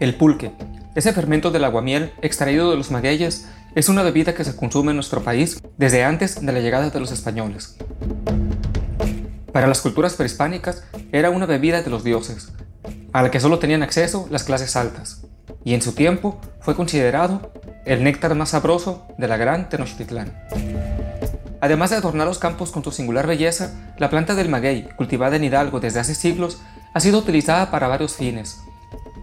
El pulque, ese fermento del aguamiel extraído de los magueyes, es una bebida que se consume en nuestro país desde antes de la llegada de los españoles. Para las culturas prehispánicas era una bebida de los dioses, a la que solo tenían acceso las clases altas, y en su tiempo fue considerado el néctar más sabroso de la gran Tenochtitlán. Además de adornar los campos con su singular belleza, la planta del maguey, cultivada en Hidalgo desde hace siglos, ha sido utilizada para varios fines,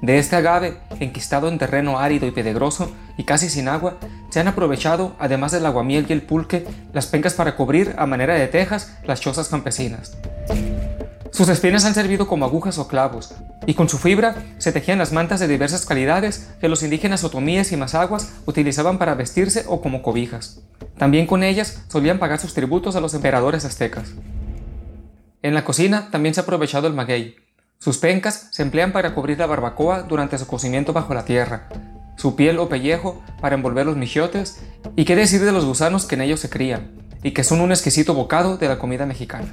de este agave, enquistado en terreno árido y pedregoso y casi sin agua, se han aprovechado, además del aguamiel y el pulque, las pencas para cubrir a manera de tejas las chozas campesinas. Sus espinas han servido como agujas o clavos, y con su fibra se tejían las mantas de diversas calidades que los indígenas otomíes y mazaguas utilizaban para vestirse o como cobijas. También con ellas solían pagar sus tributos a los emperadores aztecas. En la cocina también se ha aprovechado el maguey, sus pencas se emplean para cubrir la barbacoa durante su cocimiento bajo la tierra, su piel o pellejo para envolver los michiotes y qué decir de los gusanos que en ellos se crían y que son un exquisito bocado de la comida mexicana.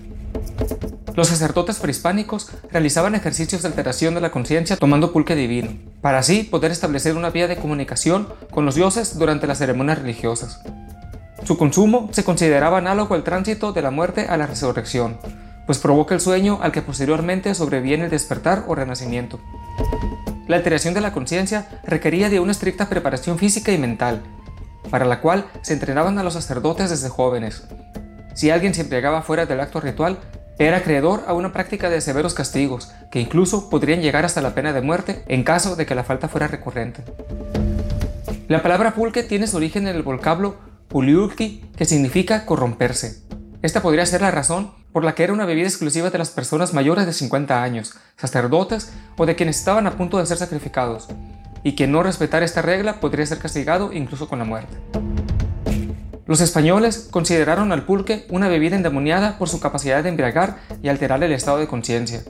Los sacerdotes prehispánicos realizaban ejercicios de alteración de la conciencia tomando pulque divino, para así poder establecer una vía de comunicación con los dioses durante las ceremonias religiosas. Su consumo se consideraba análogo al tránsito de la muerte a la resurrección, pues provoca el sueño al que posteriormente sobreviene el despertar o renacimiento. La alteración de la conciencia requería de una estricta preparación física y mental, para la cual se entrenaban a los sacerdotes desde jóvenes. Si alguien se embriagaba fuera del acto ritual, era acreedor a una práctica de severos castigos, que incluso podrían llegar hasta la pena de muerte en caso de que la falta fuera recurrente. La palabra pulque tiene su origen en el vocablo puliurki, que significa corromperse. Esta podría ser la razón por la que era una bebida exclusiva de las personas mayores de 50 años, sacerdotes o de quienes estaban a punto de ser sacrificados, y quien no respetara esta regla podría ser castigado incluso con la muerte. Los españoles consideraron al pulque una bebida endemoniada por su capacidad de embriagar y alterar el estado de conciencia.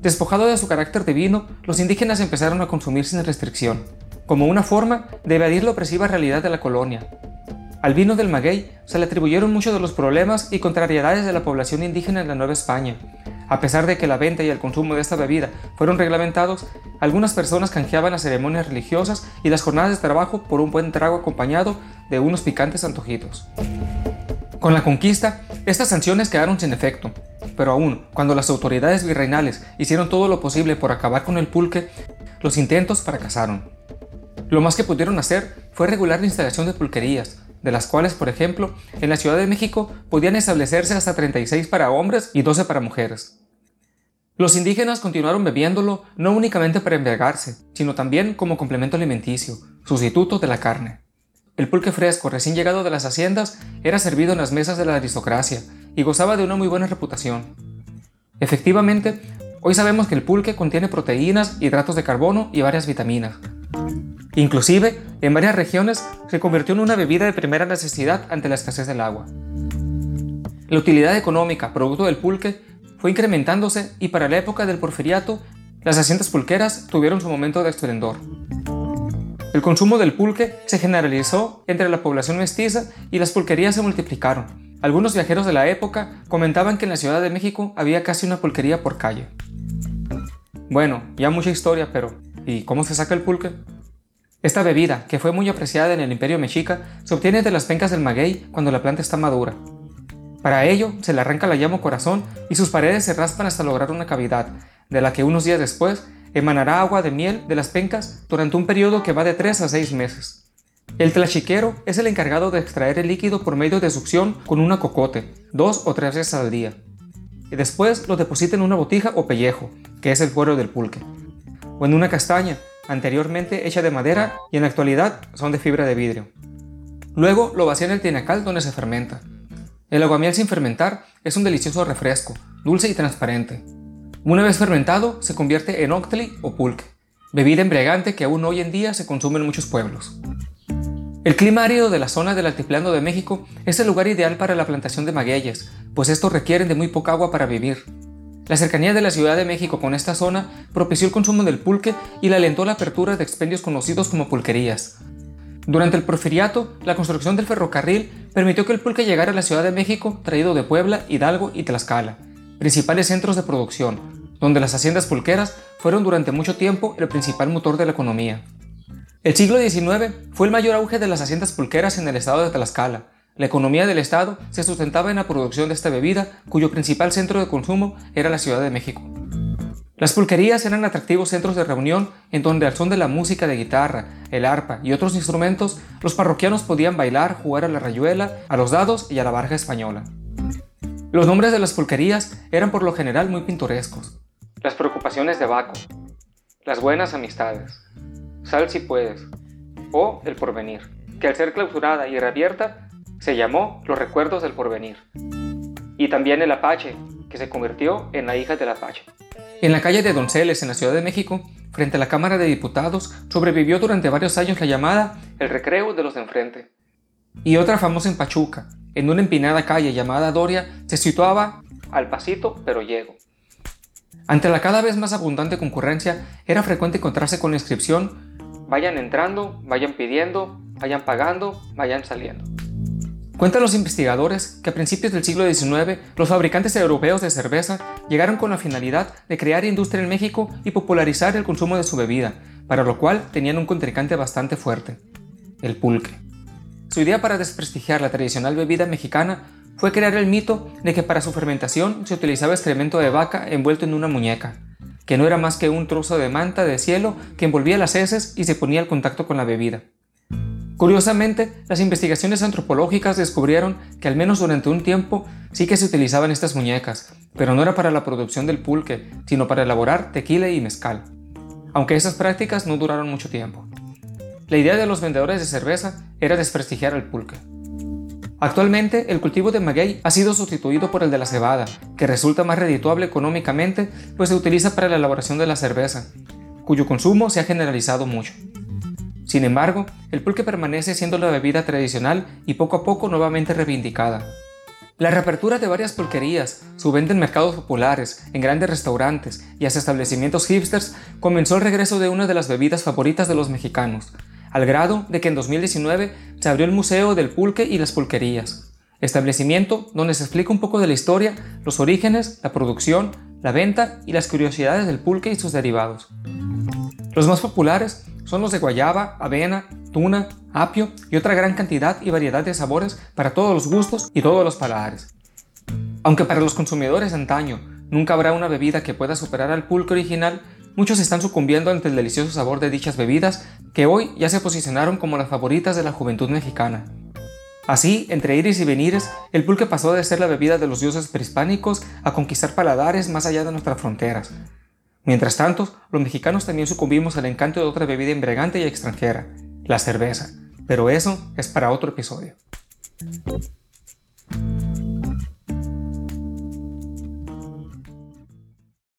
Despojado de su carácter divino, los indígenas empezaron a consumir sin restricción, como una forma de evadir la opresiva realidad de la colonia, al vino del maguey se le atribuyeron muchos de los problemas y contrariedades de la población indígena en la Nueva España. A pesar de que la venta y el consumo de esta bebida fueron reglamentados, algunas personas canjeaban las ceremonias religiosas y las jornadas de trabajo por un buen trago acompañado de unos picantes antojitos. Con la conquista, estas sanciones quedaron sin efecto, pero aún cuando las autoridades virreinales hicieron todo lo posible por acabar con el pulque, los intentos fracasaron. Lo más que pudieron hacer fue regular la instalación de pulquerías, de las cuales, por ejemplo, en la Ciudad de México podían establecerse hasta 36 para hombres y 12 para mujeres. Los indígenas continuaron bebiéndolo no únicamente para embriagarse, sino también como complemento alimenticio, sustituto de la carne. El pulque fresco recién llegado de las haciendas era servido en las mesas de la aristocracia y gozaba de una muy buena reputación. Efectivamente, hoy sabemos que el pulque contiene proteínas, hidratos de carbono y varias vitaminas, Inclusive, en varias regiones se convirtió en una bebida de primera necesidad ante la escasez del agua. La utilidad económica producto del pulque fue incrementándose y para la época del porfiriato, las haciendas pulqueras tuvieron su momento de esplendor. El consumo del pulque se generalizó entre la población mestiza y las pulquerías se multiplicaron. Algunos viajeros de la época comentaban que en la Ciudad de México había casi una pulquería por calle. Bueno, ya mucha historia, pero ¿y cómo se saca el pulque? Esta bebida, que fue muy apreciada en el imperio mexica, se obtiene de las pencas del maguey cuando la planta está madura. Para ello, se le arranca la llama corazón y sus paredes se raspan hasta lograr una cavidad, de la que unos días después emanará agua de miel de las pencas durante un periodo que va de 3 a 6 meses. El tlachiquero es el encargado de extraer el líquido por medio de succión con una cocote, dos o tres veces al día. Y después lo deposita en una botija o pellejo, que es el fuero del pulque, o en una castaña, anteriormente hecha de madera y en la actualidad son de fibra de vidrio. Luego lo vacía en el tinacal donde se fermenta. El aguamiel sin fermentar es un delicioso refresco, dulce y transparente. Una vez fermentado se convierte en octli o pulque, bebida embriagante que aún hoy en día se consume en muchos pueblos. El clima árido de la zona del altiplano de México es el lugar ideal para la plantación de magueyes, pues estos requieren de muy poca agua para vivir. La cercanía de la Ciudad de México con esta zona propició el consumo del pulque y le alentó la apertura de expendios conocidos como pulquerías. Durante el porfiriato, la construcción del ferrocarril permitió que el pulque llegara a la Ciudad de México traído de Puebla, Hidalgo y Tlaxcala, principales centros de producción, donde las haciendas pulqueras fueron durante mucho tiempo el principal motor de la economía. El siglo XIX fue el mayor auge de las haciendas pulqueras en el estado de Tlaxcala. La economía del estado se sustentaba en la producción de esta bebida, cuyo principal centro de consumo era la Ciudad de México. Las pulquerías eran atractivos centros de reunión en donde al son de la música de guitarra, el arpa y otros instrumentos, los parroquianos podían bailar, jugar a la rayuela, a los dados y a la barja española. Los nombres de las pulquerías eran por lo general muy pintorescos. Las preocupaciones de Baco, las buenas amistades, Sal si puedes, o El porvenir, que al ser clausurada y reabierta se llamó Los recuerdos del porvenir. Y también El Apache, que se convirtió en la hija del Apache. En la calle de Donceles, en la Ciudad de México, frente a la Cámara de Diputados, sobrevivió durante varios años la llamada El Recreo de los de enfrente. Y otra famosa en Pachuca, en una empinada calle llamada Doria, se situaba al pasito pero llego. Ante la cada vez más abundante concurrencia, era frecuente encontrarse con la inscripción Vayan entrando, vayan pidiendo, vayan pagando, vayan saliendo. Cuentan los investigadores que a principios del siglo XIX los fabricantes europeos de cerveza llegaron con la finalidad de crear industria en México y popularizar el consumo de su bebida, para lo cual tenían un contrincante bastante fuerte, el pulque. Su idea para desprestigiar la tradicional bebida mexicana fue crear el mito de que para su fermentación se utilizaba excremento de vaca envuelto en una muñeca, que no era más que un trozo de manta de cielo que envolvía las heces y se ponía al contacto con la bebida. Curiosamente, las investigaciones antropológicas descubrieron que al menos durante un tiempo sí que se utilizaban estas muñecas, pero no era para la producción del pulque, sino para elaborar tequila y mezcal. Aunque esas prácticas no duraron mucho tiempo. La idea de los vendedores de cerveza era desprestigiar el pulque. Actualmente, el cultivo de maguey ha sido sustituido por el de la cebada, que resulta más redituable económicamente, pues se utiliza para la elaboración de la cerveza, cuyo consumo se ha generalizado mucho. Sin embargo, el pulque permanece siendo la bebida tradicional y poco a poco nuevamente reivindicada. La reapertura de varias pulquerías, su venta en mercados populares, en grandes restaurantes y hasta establecimientos hipsters comenzó el regreso de una de las bebidas favoritas de los mexicanos, al grado de que en 2019 se abrió el Museo del Pulque y las Pulquerías, establecimiento donde se explica un poco de la historia, los orígenes, la producción, la venta y las curiosidades del pulque y sus derivados. Los más populares son los de guayaba, avena, tuna, apio y otra gran cantidad y variedad de sabores para todos los gustos y todos los paladares. Aunque para los consumidores de antaño nunca habrá una bebida que pueda superar al pulque original, muchos están sucumbiendo ante el delicioso sabor de dichas bebidas que hoy ya se posicionaron como las favoritas de la juventud mexicana. Así, entre iris y venires, el pulque pasó de ser la bebida de los dioses prehispánicos a conquistar paladares más allá de nuestras fronteras, Mientras tanto, los mexicanos también sucumbimos al encanto de otra bebida embriagante y extranjera, la cerveza. Pero eso es para otro episodio.